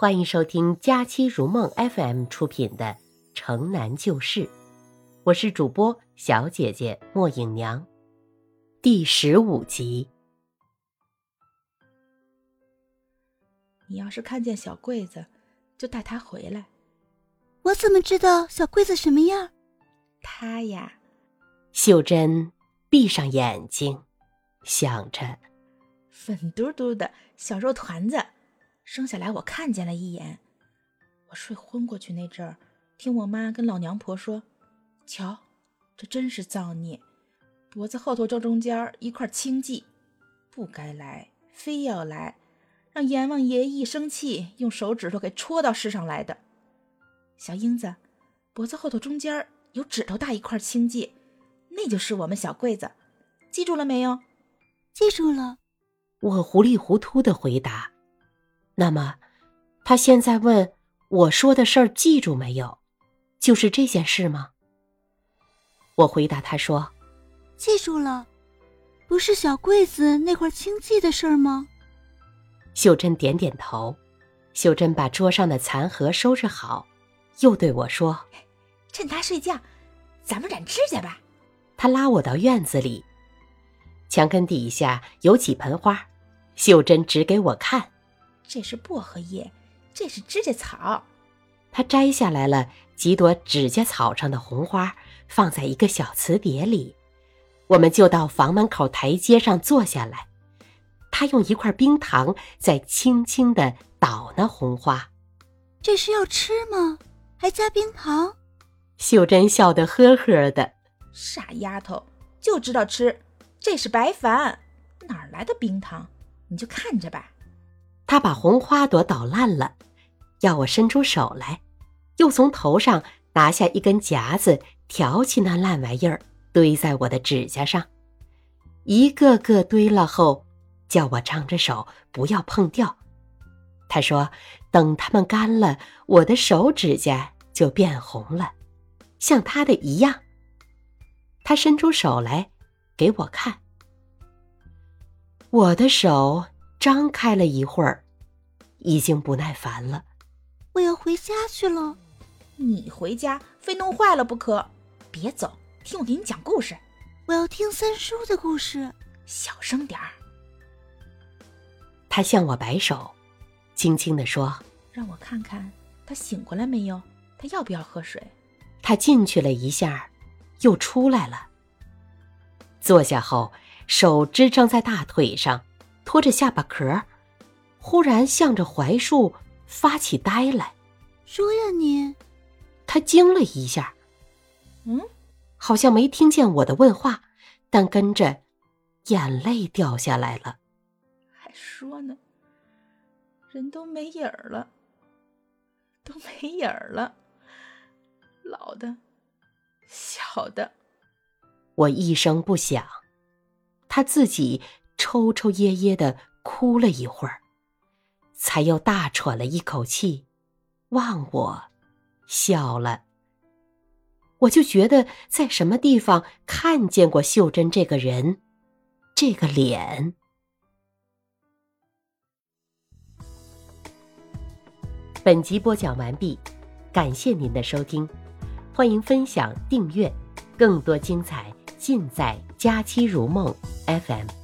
欢迎收听《佳期如梦 FM》出品的《城南旧事》，我是主播小姐姐莫影娘，第十五集。你要是看见小桂子，就带她回来。我怎么知道小桂子什么样？她呀，秀珍闭上眼睛，想着，粉嘟嘟的小肉团子。生下来，我看见了一眼。我睡昏过去那阵儿，听我妈跟老娘婆说：“瞧，这真是造孽！脖子后头正中间一块青迹，不该来，非要来，让阎王爷一生气，用手指头给戳到世上来的。”小英子，脖子后头中间有指头大一块青迹，那就是我们小桂子，记住了没有？记住了。我糊里糊涂的回答。那么，他现在问我说的事儿记住没有？就是这件事吗？我回答他说：“记住了，不是小柜子那块青迹的事儿吗？”秀珍点点头。秀珍把桌上的残盒收拾好，又对我说：“趁他睡觉，咱们染指甲吧。”他拉我到院子里，墙根底下有几盆花，秀珍指给我看。这是薄荷叶，这是指甲草。他摘下来了几朵指甲草上的红花，放在一个小瓷碟里。我们就到房门口台阶上坐下来。他用一块冰糖在轻轻的捣那红花。这是要吃吗？还加冰糖？秀珍笑得呵呵的。傻丫头，就知道吃。这是白矾，哪来的冰糖？你就看着吧。他把红花朵捣烂了，要我伸出手来，又从头上拿下一根夹子，挑起那烂玩意儿，堆在我的指甲上，一个个堆了后，叫我张着手不要碰掉。他说：“等它们干了，我的手指甲就变红了，像他的一样。”他伸出手来给我看，我的手。张开了一会儿，已经不耐烦了。我要回家去了。你回家非弄坏了不可。别走，听我给你讲故事。我要听三叔的故事。小声点儿。他向我摆手，轻轻地说：“让我看看他醒过来没有？他要不要喝水？”他进去了一下，又出来了。坐下后，手支撑在大腿上。托着下巴壳，忽然向着槐树发起呆来。说呀你！他惊了一下，嗯，好像没听见我的问话，但跟着眼泪掉下来了。还说呢，人都没影儿了，都没影儿了，老的，小的。我一声不响，他自己。抽抽噎噎的哭了一会儿，才又大喘了一口气，望我笑了。我就觉得在什么地方看见过秀珍这个人，这个脸。本集播讲完毕，感谢您的收听，欢迎分享订阅，更多精彩尽在《佳期如梦》FM。